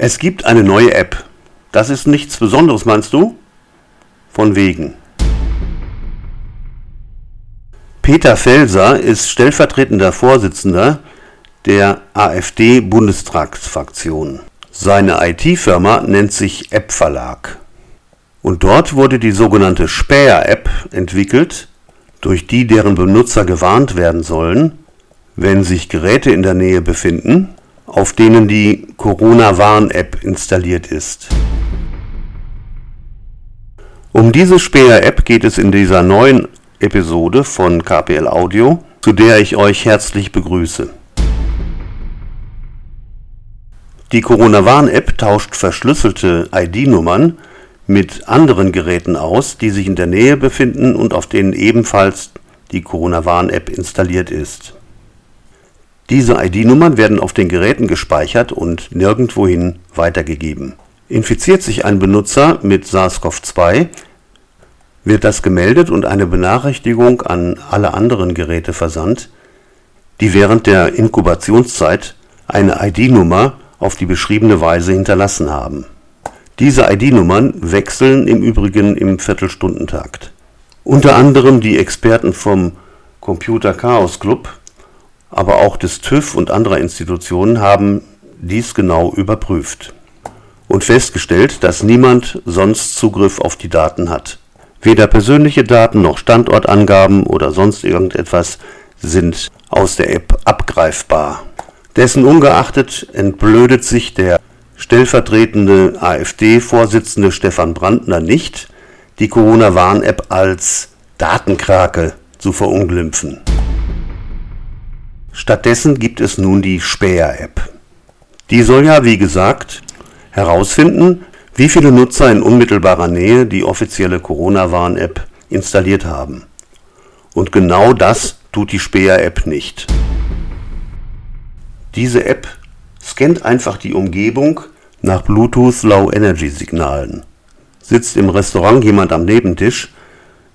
Es gibt eine neue App. Das ist nichts Besonderes, meinst du? Von wegen. Peter Felser ist stellvertretender Vorsitzender der AfD-Bundestagsfraktion. Seine IT-Firma nennt sich App Verlag. Und dort wurde die sogenannte Späher-App entwickelt, durch die deren Benutzer gewarnt werden sollen, wenn sich Geräte in der Nähe befinden, auf denen die Corona-Warn-App installiert ist. Um diese Späher-App geht es in dieser neuen Episode von KPL Audio, zu der ich euch herzlich begrüße. Die Corona-Warn-App tauscht verschlüsselte ID-Nummern mit anderen Geräten aus, die sich in der Nähe befinden und auf denen ebenfalls die Corona-Warn-App installiert ist diese ID-Nummern werden auf den Geräten gespeichert und nirgendwohin weitergegeben. Infiziert sich ein Benutzer mit SARS-CoV-2, wird das gemeldet und eine Benachrichtigung an alle anderen Geräte versandt, die während der Inkubationszeit eine ID-Nummer auf die beschriebene Weise hinterlassen haben. Diese ID-Nummern wechseln im Übrigen im Viertelstundentakt. Unter anderem die Experten vom Computer Chaos Club aber auch des TÜV und anderer Institutionen haben dies genau überprüft und festgestellt, dass niemand sonst Zugriff auf die Daten hat. Weder persönliche Daten noch Standortangaben oder sonst irgendetwas sind aus der App abgreifbar. Dessen ungeachtet entblödet sich der stellvertretende AfD-Vorsitzende Stefan Brandner nicht, die Corona-Warn-App als Datenkrake zu verunglimpfen. Stattdessen gibt es nun die Späher-App. Die soll ja, wie gesagt, herausfinden, wie viele Nutzer in unmittelbarer Nähe die offizielle Corona-Warn-App installiert haben. Und genau das tut die Späher-App nicht. Diese App scannt einfach die Umgebung nach Bluetooth Low Energy Signalen. Sitzt im Restaurant jemand am Nebentisch,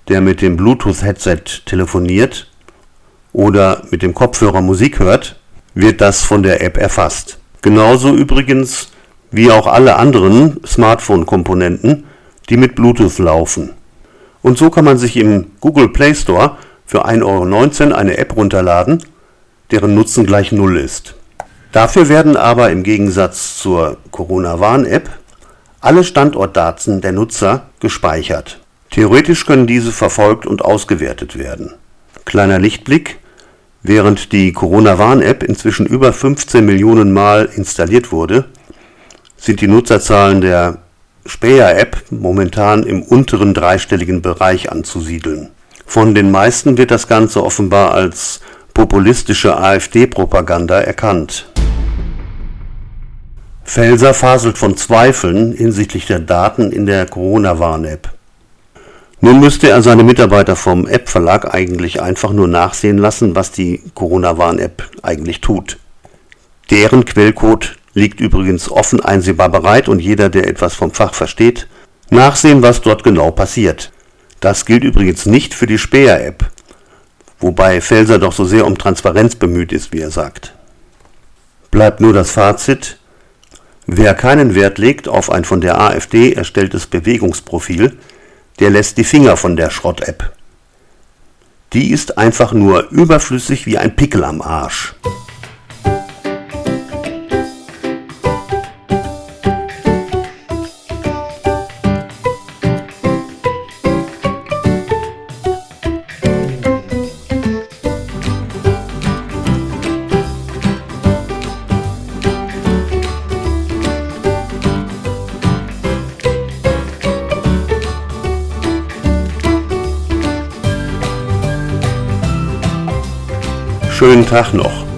der mit dem Bluetooth Headset telefoniert, oder mit dem Kopfhörer Musik hört, wird das von der App erfasst. Genauso übrigens wie auch alle anderen Smartphone-Komponenten, die mit Bluetooth laufen. Und so kann man sich im Google Play Store für 1,19 Euro eine App runterladen, deren Nutzen gleich Null ist. Dafür werden aber im Gegensatz zur Corona-Warn-App alle Standortdaten der Nutzer gespeichert. Theoretisch können diese verfolgt und ausgewertet werden. Kleiner Lichtblick, Während die Corona-Warn-App inzwischen über 15 Millionen Mal installiert wurde, sind die Nutzerzahlen der Späher-App momentan im unteren dreistelligen Bereich anzusiedeln. Von den meisten wird das Ganze offenbar als populistische AfD-Propaganda erkannt. Felser faselt von Zweifeln hinsichtlich der Daten in der Corona-Warn-App. Nun müsste er seine Mitarbeiter vom App-Verlag eigentlich einfach nur nachsehen lassen, was die Corona-Warn-App eigentlich tut. Deren Quellcode liegt übrigens offen einsehbar bereit und jeder, der etwas vom Fach versteht, nachsehen, was dort genau passiert. Das gilt übrigens nicht für die Späher-App, wobei Felser doch so sehr um Transparenz bemüht ist, wie er sagt. Bleibt nur das Fazit, wer keinen Wert legt auf ein von der AfD erstelltes Bewegungsprofil, der lässt die Finger von der Schrott-App. Die ist einfach nur überflüssig wie ein Pickel am Arsch. Schönen Tag noch.